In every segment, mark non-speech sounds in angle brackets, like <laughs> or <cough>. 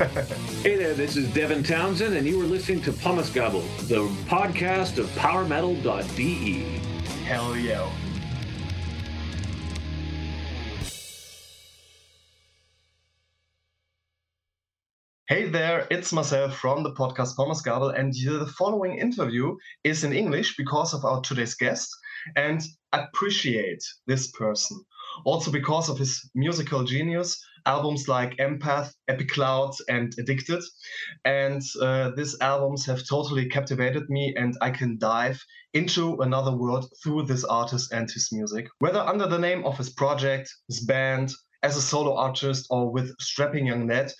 <laughs> hey there, this is Devin Townsend, and you are listening to Pumice Gobble, the podcast of PowerMetal.de. Hell yeah. Hey there, it's myself from the podcast Pumice Gobble, and the following interview is in English because of our today's guest, and appreciate this person. Also because of his musical genius, albums like Empath, Epic Clouds, and Addicted. And uh, these albums have totally captivated me, and I can dive into another world through this artist and his music. Whether under the name of his project, his band, as a solo artist, or with Strapping Young Lad,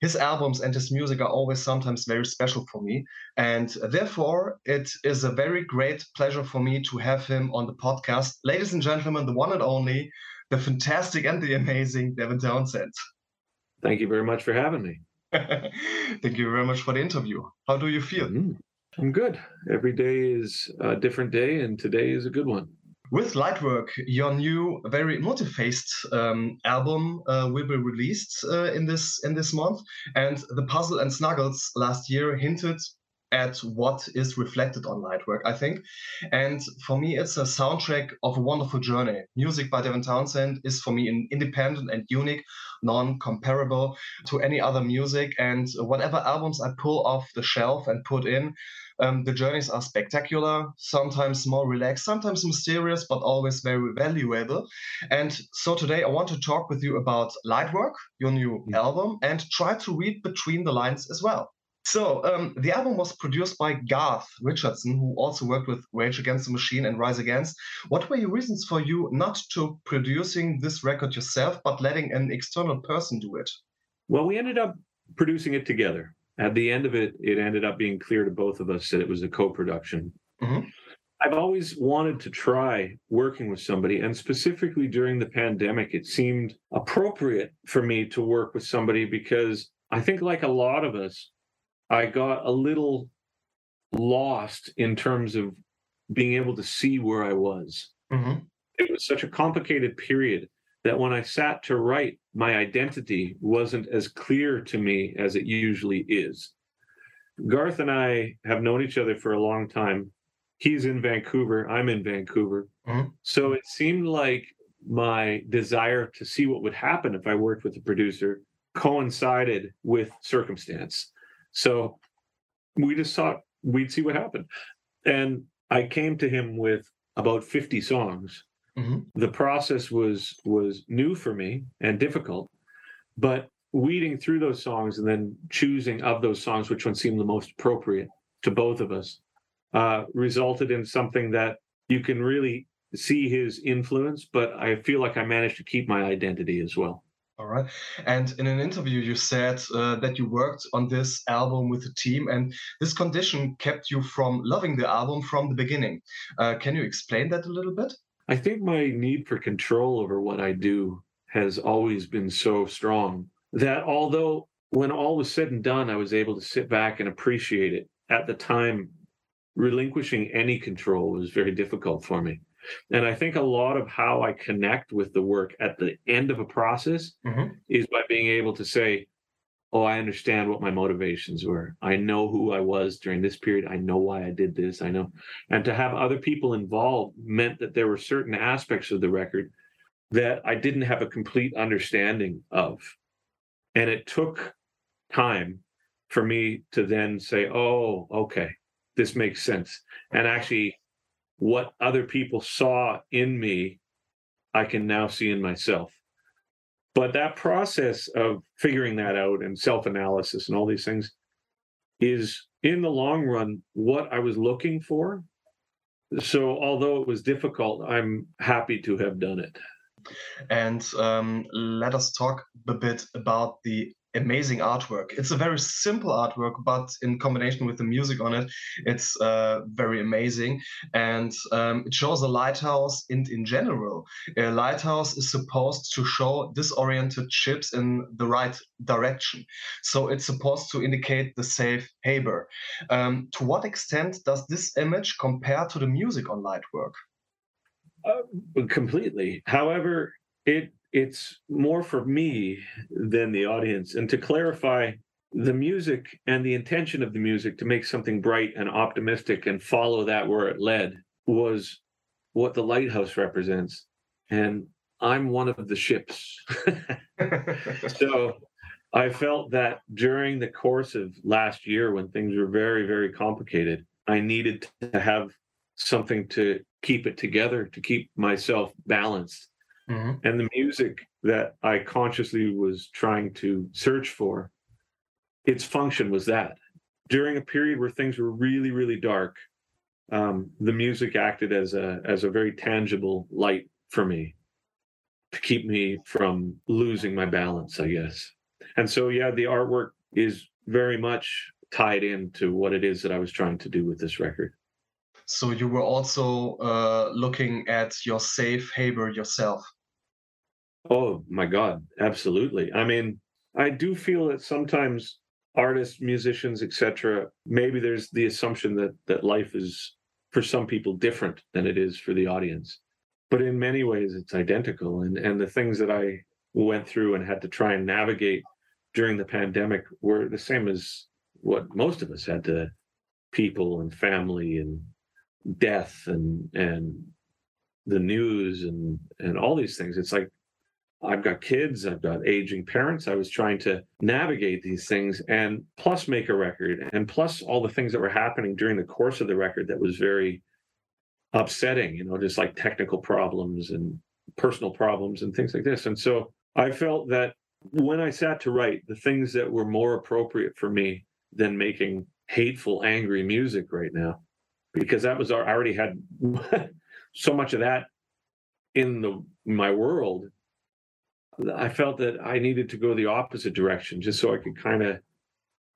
his albums and his music are always sometimes very special for me. And therefore, it is a very great pleasure for me to have him on the podcast. Ladies and gentlemen, the one and only, the fantastic and the amazing Devin Townsend. Thank you very much for having me. <laughs> Thank you very much for the interview. How do you feel? Mm, I'm good. Every day is a different day, and today is a good one. With Lightwork, your new, very multi-faced um, album uh, will be released uh, in this in this month, and the Puzzle and Snuggles last year hinted at what is reflected on Lightwork, I think. And for me, it's a soundtrack of a wonderful journey. Music by Devin Townsend is for me an independent and unique, non-comparable to any other music. And whatever albums I pull off the shelf and put in, um, the journeys are spectacular, sometimes more relaxed, sometimes mysterious, but always very valuable. And so today I want to talk with you about Lightwork, your new mm-hmm. album, and try to read between the lines as well. So um, the album was produced by Garth Richardson, who also worked with Rage Against the Machine and Rise Against. What were your reasons for you not to producing this record yourself, but letting an external person do it? Well, we ended up producing it together at the end of it, it ended up being clear to both of us that it was a co-production. Mm-hmm. I've always wanted to try working with somebody, and specifically during the pandemic, it seemed appropriate for me to work with somebody because I think, like a lot of us, I got a little lost in terms of being able to see where I was. Mm-hmm. It was such a complicated period that when I sat to write, my identity wasn't as clear to me as it usually is. Garth and I have known each other for a long time. He's in Vancouver, I'm in Vancouver. Mm-hmm. So it seemed like my desire to see what would happen if I worked with a producer coincided with circumstance. So we just thought we'd see what happened. And I came to him with about 50 songs Mm-hmm. The process was was new for me and difficult, but weeding through those songs and then choosing of those songs which one seemed the most appropriate to both of us uh, resulted in something that you can really see his influence, but I feel like I managed to keep my identity as well. All right. And in an interview, you said uh, that you worked on this album with a team, and this condition kept you from loving the album from the beginning. Uh, can you explain that a little bit? I think my need for control over what I do has always been so strong that although when all was said and done, I was able to sit back and appreciate it, at the time, relinquishing any control was very difficult for me. And I think a lot of how I connect with the work at the end of a process mm-hmm. is by being able to say, oh, I understand what my motivations were. I know who I was during this period. I know why I did this. I know. And to have other people involved meant that there were certain aspects of the record that I didn't have a complete understanding of. And it took time for me to then say, oh, okay, this makes sense. And actually, what other people saw in me, I can now see in myself. But that process of figuring that out and self analysis and all these things is, in the long run, what I was looking for. So, although it was difficult, I'm happy to have done it. And um, let us talk a bit about the amazing artwork. It's a very simple artwork, but in combination with the music on it, it's uh, very amazing. And um, it shows a lighthouse. And in general, a lighthouse is supposed to show disoriented ships in the right direction. So it's supposed to indicate the safe harbor. Um, to what extent does this image compare to the music on Lightwork? Uh, completely. However, it it's more for me than the audience. And to clarify, the music and the intention of the music to make something bright and optimistic and follow that where it led was what the lighthouse represents. And I'm one of the ships. <laughs> so I felt that during the course of last year, when things were very, very complicated, I needed to have something to keep it together, to keep myself balanced. Mm-hmm. And the music that I consciously was trying to search for, its function was that. During a period where things were really, really dark, um, the music acted as a as a very tangible light for me to keep me from losing my balance, I guess. And so, yeah, the artwork is very much tied into what it is that I was trying to do with this record. So you were also uh, looking at your safe haven yourself. Oh my God, absolutely. I mean, I do feel that sometimes artists, musicians, etc. Maybe there's the assumption that that life is for some people different than it is for the audience, but in many ways it's identical. And and the things that I went through and had to try and navigate during the pandemic were the same as what most of us had to people and family and death and and the news and and all these things it's like I've got kids, I've got aging parents. I was trying to navigate these things and plus make a record and plus all the things that were happening during the course of the record that was very upsetting, you know, just like technical problems and personal problems and things like this. And so I felt that when I sat to write, the things that were more appropriate for me than making hateful, angry music right now, because that was I already had <laughs> so much of that in the my world I felt that I needed to go the opposite direction just so I could kind of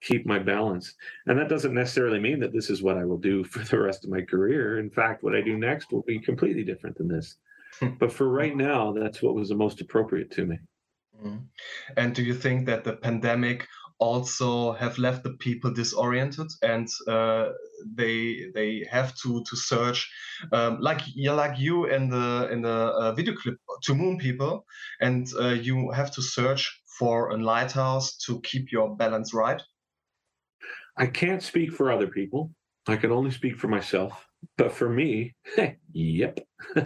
keep my balance. And that doesn't necessarily mean that this is what I will do <laughs> for the rest of my career. In fact, what I do next will be completely different than this. Hmm. but for right now, that's what was the most appropriate to me. Mm-hmm. And do you think that the pandemic also have left the people disoriented and uh, they they have to to search um, like yeah like you in the in the uh, video clip to moon people and uh, you have to search for a lighthouse to keep your balance right i can't speak for other people i can only speak for myself but for me, <laughs> yep. <laughs>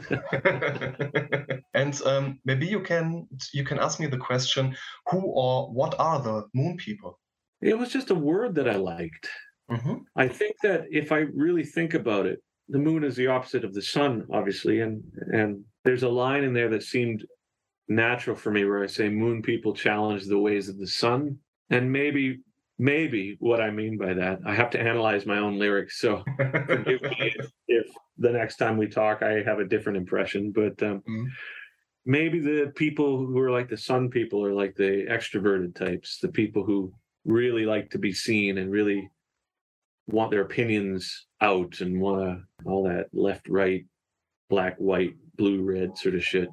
and um, maybe you can you can ask me the question: Who or what are the moon people? It was just a word that I liked. Mm-hmm. I think that if I really think about it, the moon is the opposite of the sun, obviously, and and there's a line in there that seemed natural for me where I say moon people challenge the ways of the sun, and maybe maybe what I mean by that. I have to analyze my own lyrics, so <laughs> forgive me if, if, the next time we talk I have a different impression. But um, mm-hmm. maybe the people who are like the sun people are like the extroverted types, the people who really like to be seen and really want their opinions out and want to all that left, right, black, white, blue, red sort of shit.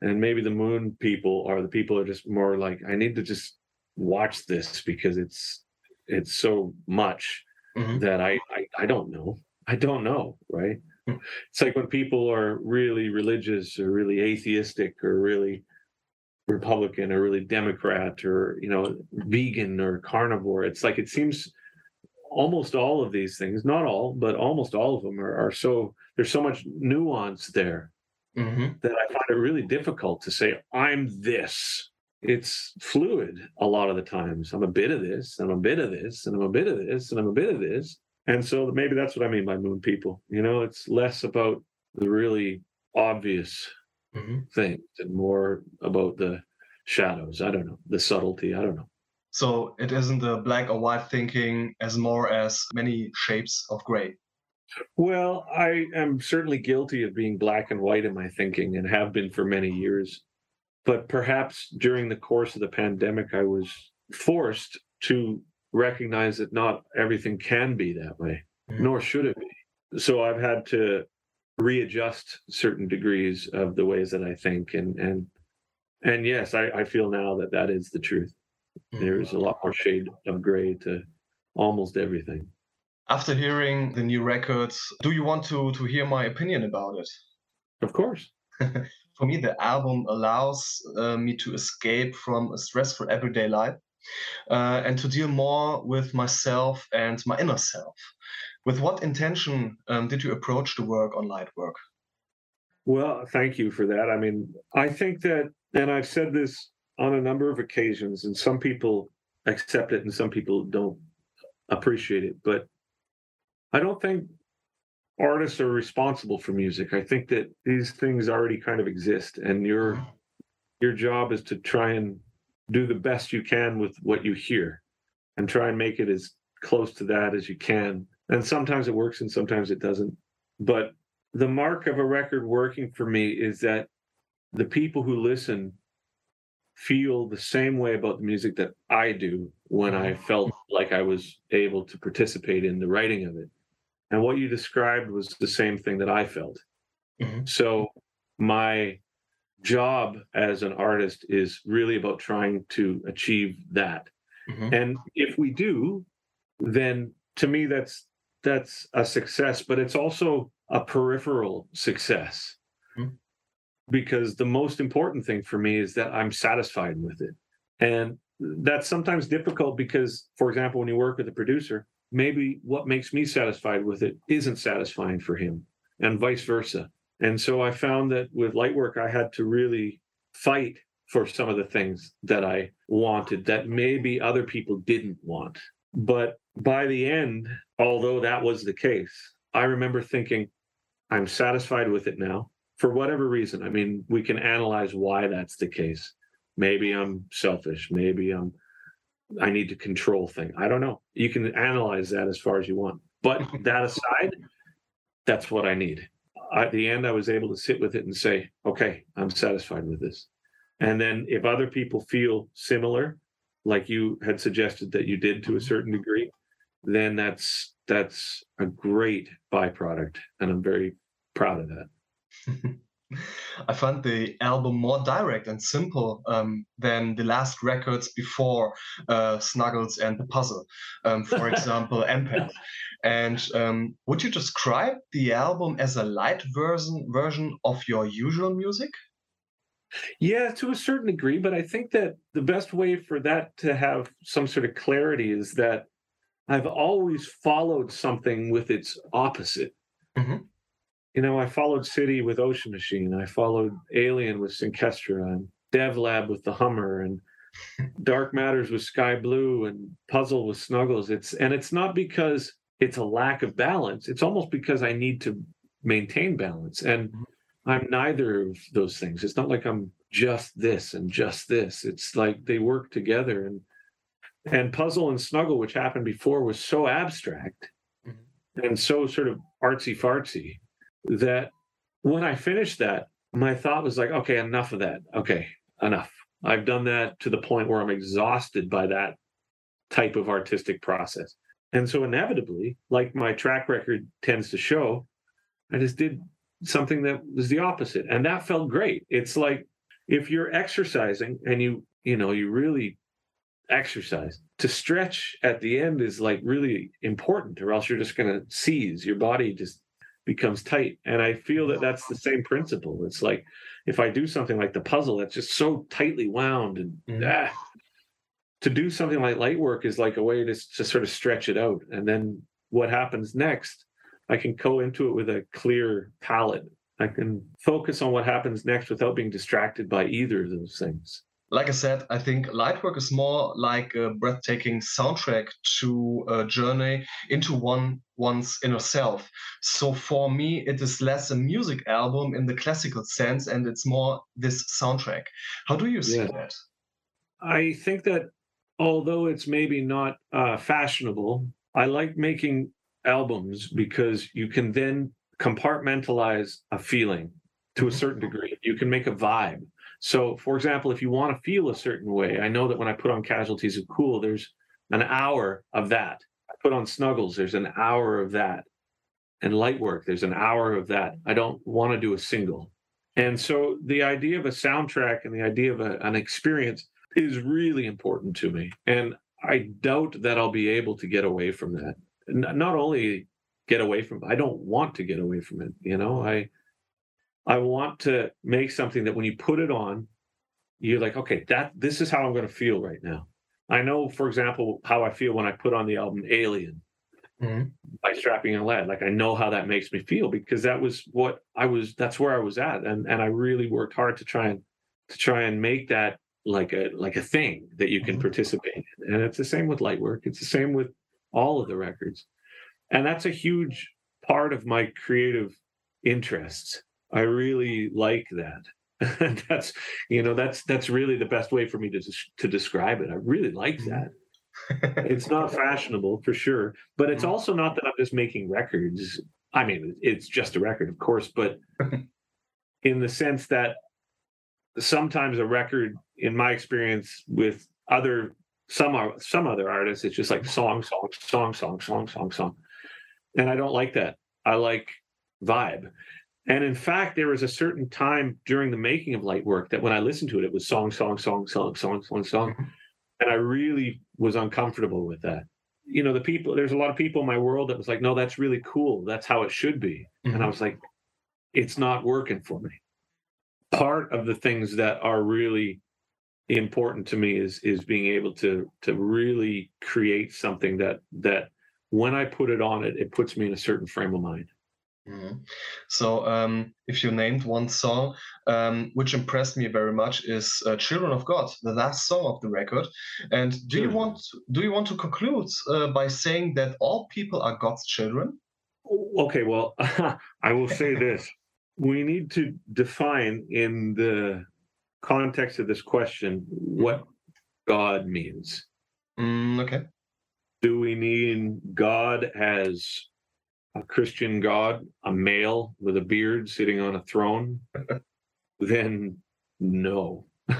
And maybe the moon people are the people are just more like I need to just watch this because it's it's so much mm-hmm. that I, I I don't know. I don't know, right? Mm-hmm. It's like when people are really religious or really atheistic or really Republican or really Democrat or you know vegan or carnivore. It's like it seems almost all of these things, not all, but almost all of them are, are so there's so much nuance there mm-hmm. that I find it really difficult to say I'm this it's fluid a lot of the times. I'm a bit of this, I'm a bit of this, and I'm a bit of this, and I'm a bit of this. And so maybe that's what I mean by moon people. You know, it's less about the really obvious mm-hmm. things and more about the shadows. I don't know, the subtlety. I don't know. So it isn't a black or white thinking as more as many shapes of gray. Well, I am certainly guilty of being black and white in my thinking and have been for many years but perhaps during the course of the pandemic, I was forced to recognize that not everything can be that way, mm-hmm. nor should it be. So I've had to readjust certain degrees of the ways that I think, and and and yes, I, I feel now that that is the truth. There is a lot more shade of gray to almost everything. After hearing the new records, do you want to to hear my opinion about it? Of course. <laughs> for me, the album allows uh, me to escape from a stressful everyday life uh, and to deal more with myself and my inner self. With what intention um, did you approach the work on Lightwork? Well, thank you for that. I mean, I think that, and I've said this on a number of occasions, and some people accept it and some people don't appreciate it, but I don't think artists are responsible for music. I think that these things already kind of exist, and your your job is to try and do the best you can with what you hear, and try and make it as close to that as you can. And sometimes it works, and sometimes it doesn't. But the mark of a record working for me is that the people who listen feel the same way about the music that I do when I mm-hmm. felt like I was able to participate in the writing of it. And what you described was the same thing that I felt. Mm-hmm. So my job as an artist is really about trying to achieve that. Mm-hmm. And if we do, then to me that's that's a success, but it's also a peripheral success. Mm-hmm because the most important thing for me is that I'm satisfied with it. And that's sometimes difficult because, for example, when you work with a producer, maybe what makes me satisfied with it isn't satisfying for him, and vice versa. And so I found that with light work, I had to really fight for some of the things that I wanted that maybe other people didn't want. But by the end, although that was the case, I remember thinking, I'm satisfied with it now for whatever reason. I mean, we can analyze why that's the case. Maybe I'm selfish. Maybe I'm I need to control thing. I don't know. You can analyze that as far as you want. But <laughs> that aside, that's what I need. At the end, I was able to sit with it and say, okay, I'm satisfied with this. And then if other people feel similar, like you had suggested that you did to a mm-hmm. certain degree, then that's that's a great byproduct. And I'm very proud of that. <laughs> I found the album more direct and simple um, than the last records before uh, Snuggles and the Puzzle, um, for <laughs> example, Empath. And um, would you describe the album as a light version version of your usual music? Yeah, to a certain degree, but I think that the best way for that to have some sort of clarity is that I've always followed something with its opposite. Mm-hmm you know, I followed City with Ocean Machine. I followed Alien with Synchestra and Devlab with the Hummer and Dark Matters with Sky Blue and Puzzle with Snuggles. It's and it's not because it's a lack of balance. It's almost because I need to maintain balance. And mm-hmm. I'm neither of those things. It's not like I'm just this and just this. It's like they work together and and Puzzle and Snuggle, which happened before, was so abstract mm-hmm. and so sort of artsy fartsy that when I finished that, my thought was like, okay, enough of that. Okay, enough. I've done that to the point where I'm exhausted by that type of artistic process. And so inevitably, like my track record tends to show, I just did something that was the opposite. And that felt great. It's like if you're exercising and you, you know, you really exercise, to stretch at the end is like really important, or else you're just going to seize. Your body just becomes tight. And I feel that that's the same principle. It's like if I do something like the puzzle that's just so tightly wound and mm-hmm. ah, to do something like light work is like a way to, to sort of stretch it out. And then what happens next, I can go into it with a clear palette. I can focus on what happens next without being distracted by either of those things like I said, I think Lightwork is more like a breathtaking soundtrack to a journey into one one's inner self. So for me, it is less a music album in the classical sense, and it's more this soundtrack. How do you see yeah. that? I think that although it's maybe not uh, fashionable, I like making albums because you can then compartmentalize a feeling to a certain degree. You can make a vibe so, for example, if you want to feel a certain way, I know that when I put on Casualties of Cool, there's an hour of that. I put on Snuggles, there's an hour of that. And light work, there's an hour of that. I don't want to do a single. And so the idea of a soundtrack and the idea of a, an experience is really important to me. And I doubt that I'll be able to get away from that. Not only get away from I don't want to get away from it. You know, I I want to make something that when you put it on, you're like, okay, that this is how I'm going to feel right now. I know, for example, how I feel when I put on the album Alien mm-hmm. by Strapping Young Lad. Like I know how that makes me feel because that was what I was. That's where I was at, and and I really worked hard to try and to try and make that like a like a thing that you can mm-hmm. participate in. And it's the same with light work. It's the same with all of the records, and that's a huge part of my creative interests. I really like that. <laughs> that's you know that's that's really the best way for me to to describe it. I really like mm-hmm. that. <laughs> it's not fashionable for sure, but it's mm-hmm. also not that I'm just making records. I mean, it's just a record, of course, but <laughs> in the sense that sometimes a record, in my experience with other some are some other artists, it's just like song, song, song, song, song, song, song, and I don't like that. I like vibe. And in fact, there was a certain time during the making of light work that when I listened to it, it was song, song, song, song, song, song, song. Mm-hmm. And I really was uncomfortable with that. You know, the people, there's a lot of people in my world that was like, no, that's really cool. That's how it should be. Mm-hmm. And I mm-hmm. was like, it's not working for me. Part of the things that are really important to me is is being able to to really create something that that when I put it on it, it puts me in a certain frame of mind. Mm-hmm. So, um, if you named one song, um, which impressed me very much, is uh, "Children of God," the last song of the record. And do you want do you want to conclude uh, by saying that all people are God's children? Okay, well, <laughs> I will say this: we need to define in the context of this question what God means. Mm, okay. Do we mean God as a Christian God, a male with a beard sitting on a throne, <laughs> then no. <laughs>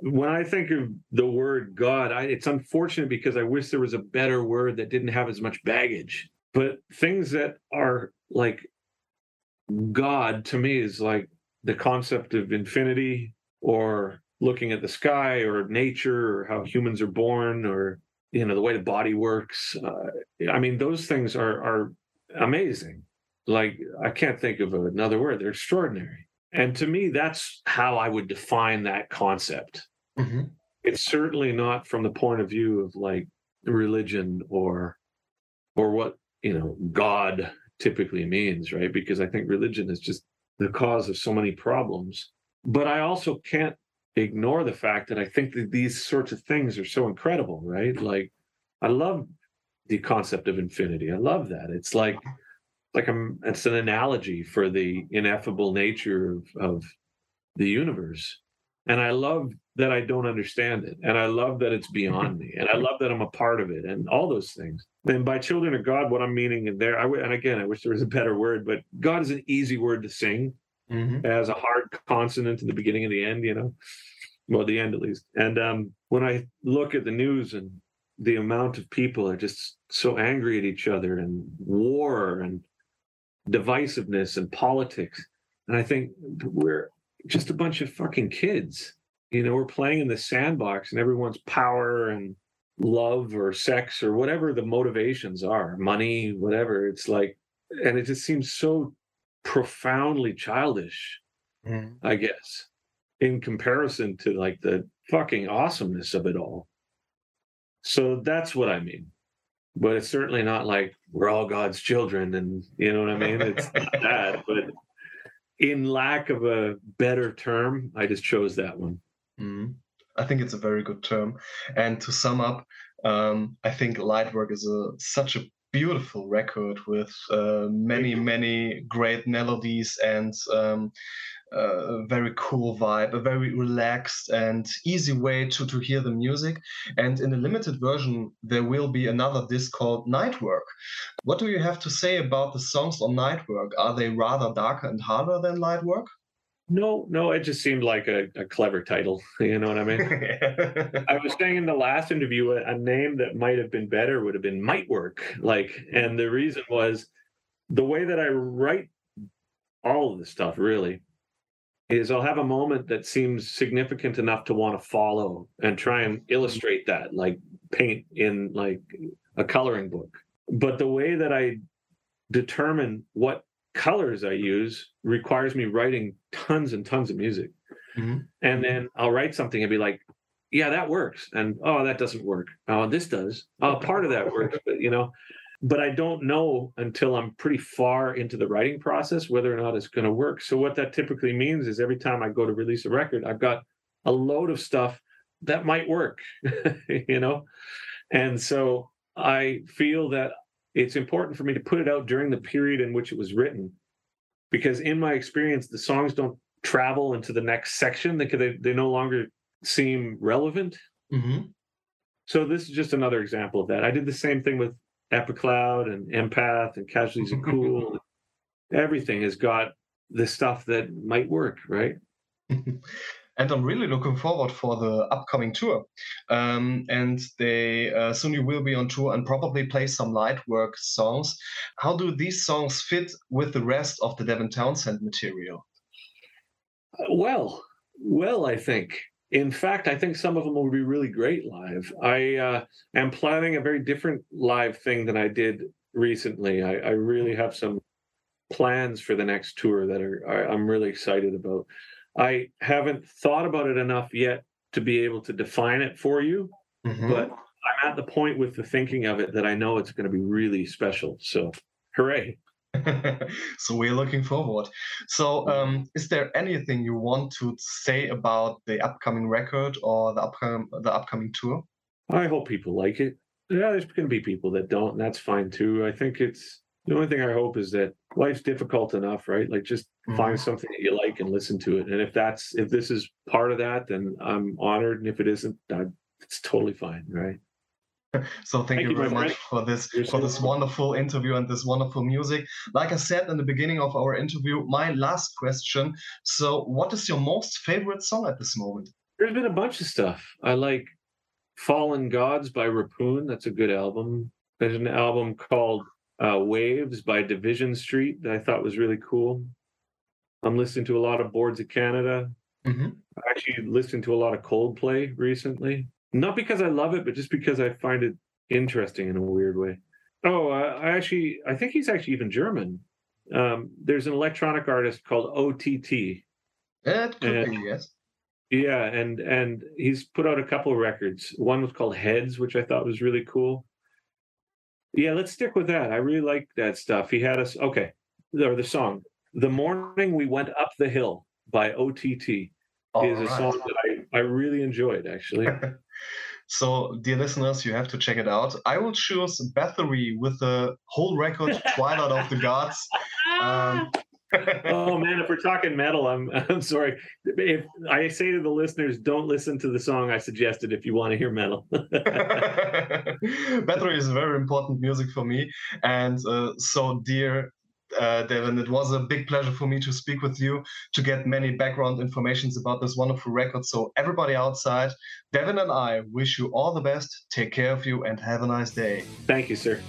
when I think of the word God, I, it's unfortunate because I wish there was a better word that didn't have as much baggage. But things that are like God to me is like the concept of infinity or looking at the sky or nature or how humans are born or you know the way the body works uh, i mean those things are are amazing. Like i can't think of another word. They're extraordinary. And to me that's how i would define that concept. Mm-hmm. it's certainly not from the point of view of like religion or or what you know god typically means right? Because i think religion is just the cause of so many problems. But i also can't ignore the fact that I think that these sorts of things are so incredible, right? Like, I love the concept of infinity. I love that. It's like, like I'm. It's an analogy for the ineffable nature of, of the universe, and I love that I don't understand it, and I love that it's beyond me, and I <laughs> love that I'm a part of it, and all those things. And by children of God, what I'm meaning in there, I w- and again, I wish there was a better word, but God is an easy word to sing mm-hmm. as a hard consonant in the beginning and the end, you know, well, the end at least. And um, when I look at the news and the amount of people are just so angry at each other and war and divisiveness and politics, and I think we're just a bunch of fucking kids. You know, we're playing in the sandbox and everyone's power and love or sex or whatever the motivations are, money, whatever. It's like, and it just seems so profoundly childish, mm. I guess, in comparison to like the fucking awesomeness of it all. So that's what I mean. But it's certainly not like we're all God's children and you know what I mean? It's not <laughs> that, but in lack of a better term, I just chose that one. Mm. I think it's a very good term. And to sum up, um, I think light work is a such a beautiful record with uh, many many great melodies and um, a very cool vibe a very relaxed and easy way to to hear the music. And in the limited version there will be another disc called nightwork. What do you have to say about the songs on nightwork? Are they rather darker and harder than lightwork no, no, it just seemed like a, a clever title. <laughs> You know what I mean? <laughs> I was saying in the last interview, a, a name that might have been better would have been Might Work. Like, and the reason was the way that I write all of this stuff really is I'll have a moment that seems significant enough to want to follow and try and mm-hmm. illustrate that, like paint in like a coloring book. But the way that I determine what colors I use requires me writing tons and tons of music. Mm-hmm. And then I'll write something and be like, yeah, that works. And oh, that doesn't work. Oh, this does. Oh, part of that works, but you know, but I don't know until I'm pretty far into the writing process whether or not it's going to work. So what that typically means is every time I go to release a record, I've got a load of stuff that might work, <laughs> you know? And so I feel that it's important for me to put it out during the period in which it was written. Because in my experience the songs don't travel into the next section. They they, they no longer seem relevant. Mm-hmm. so this is just another example of that. I did the same thing with epicloud and empath and casualties and cool. <laughs> Everything has got the stuff that might work right <laughs> and I'm really looking forward for the upcoming tour. Um, and they uh, soon you will be on tour and probably play some light work songs. How do these songs fit with the rest of the Devin Townsend material? Well, well, I think. In fact, I think some of them will be really great live. I uh, am planning a very different live thing than I did recently. I, I really have some plans for the next tour that are I, I'm really excited about. I haven't thought about it enough yet to be able to define it for you, mm-hmm. but I'm at the point with the thinking of it that I know it's going to be really special. So, hooray! <laughs> so we're looking forward. So, um, is there anything you want to say about the upcoming record or the upcoming the upcoming tour? I hope people like it. Yeah, there's going to be people that don't, and that's fine too. I think it's the only thing I hope is that life's difficult enough, right? Like just mm-hmm. find something that you like and listen to it. And if that's if this is part of that, then I'm honored. And if it isn't, it's totally fine, right? So thank, thank you, you very much for this You're for this wonderful interview and this wonderful music. Like I said in the beginning of our interview, my last question. So, what is your most favorite song at this moment? There's been a bunch of stuff. I like Fallen Gods by Rapoon. That's a good album. There's an album called uh, Waves by Division Street that I thought was really cool. I'm listening to a lot of Boards of Canada. Mm-hmm. I actually listened to a lot of Coldplay recently. Not because I love it, but just because I find it interesting in a weird way. Oh, uh, I actually, I think he's actually even German. Um, there's an electronic artist called OTT. That could and, be, yes. Yeah, and and he's put out a couple of records. One was called Heads, which I thought was really cool. Yeah, let's stick with that. I really like that stuff. He had us okay, or the song "The Morning We Went Up the Hill" by OTT All is right. a song that I I really enjoyed actually. <laughs> so, dear listeners, you have to check it out. I will choose Bathory with the whole record <laughs> "Twilight of the Gods." <laughs> Um, oh man, if we're talking metal, I'm <laughs> I'm sorry. If I say to the listeners, don't listen to the song I suggested if you want to hear metal. <laughs> Bathory is very important music for me, and uh, so dear uh, Devin. It was a big pleasure for me to speak with you to get many background informations about this wonderful record. So, everybody outside, Devin and I wish you all the best. Take care of you and have a nice day. Thank you, sir.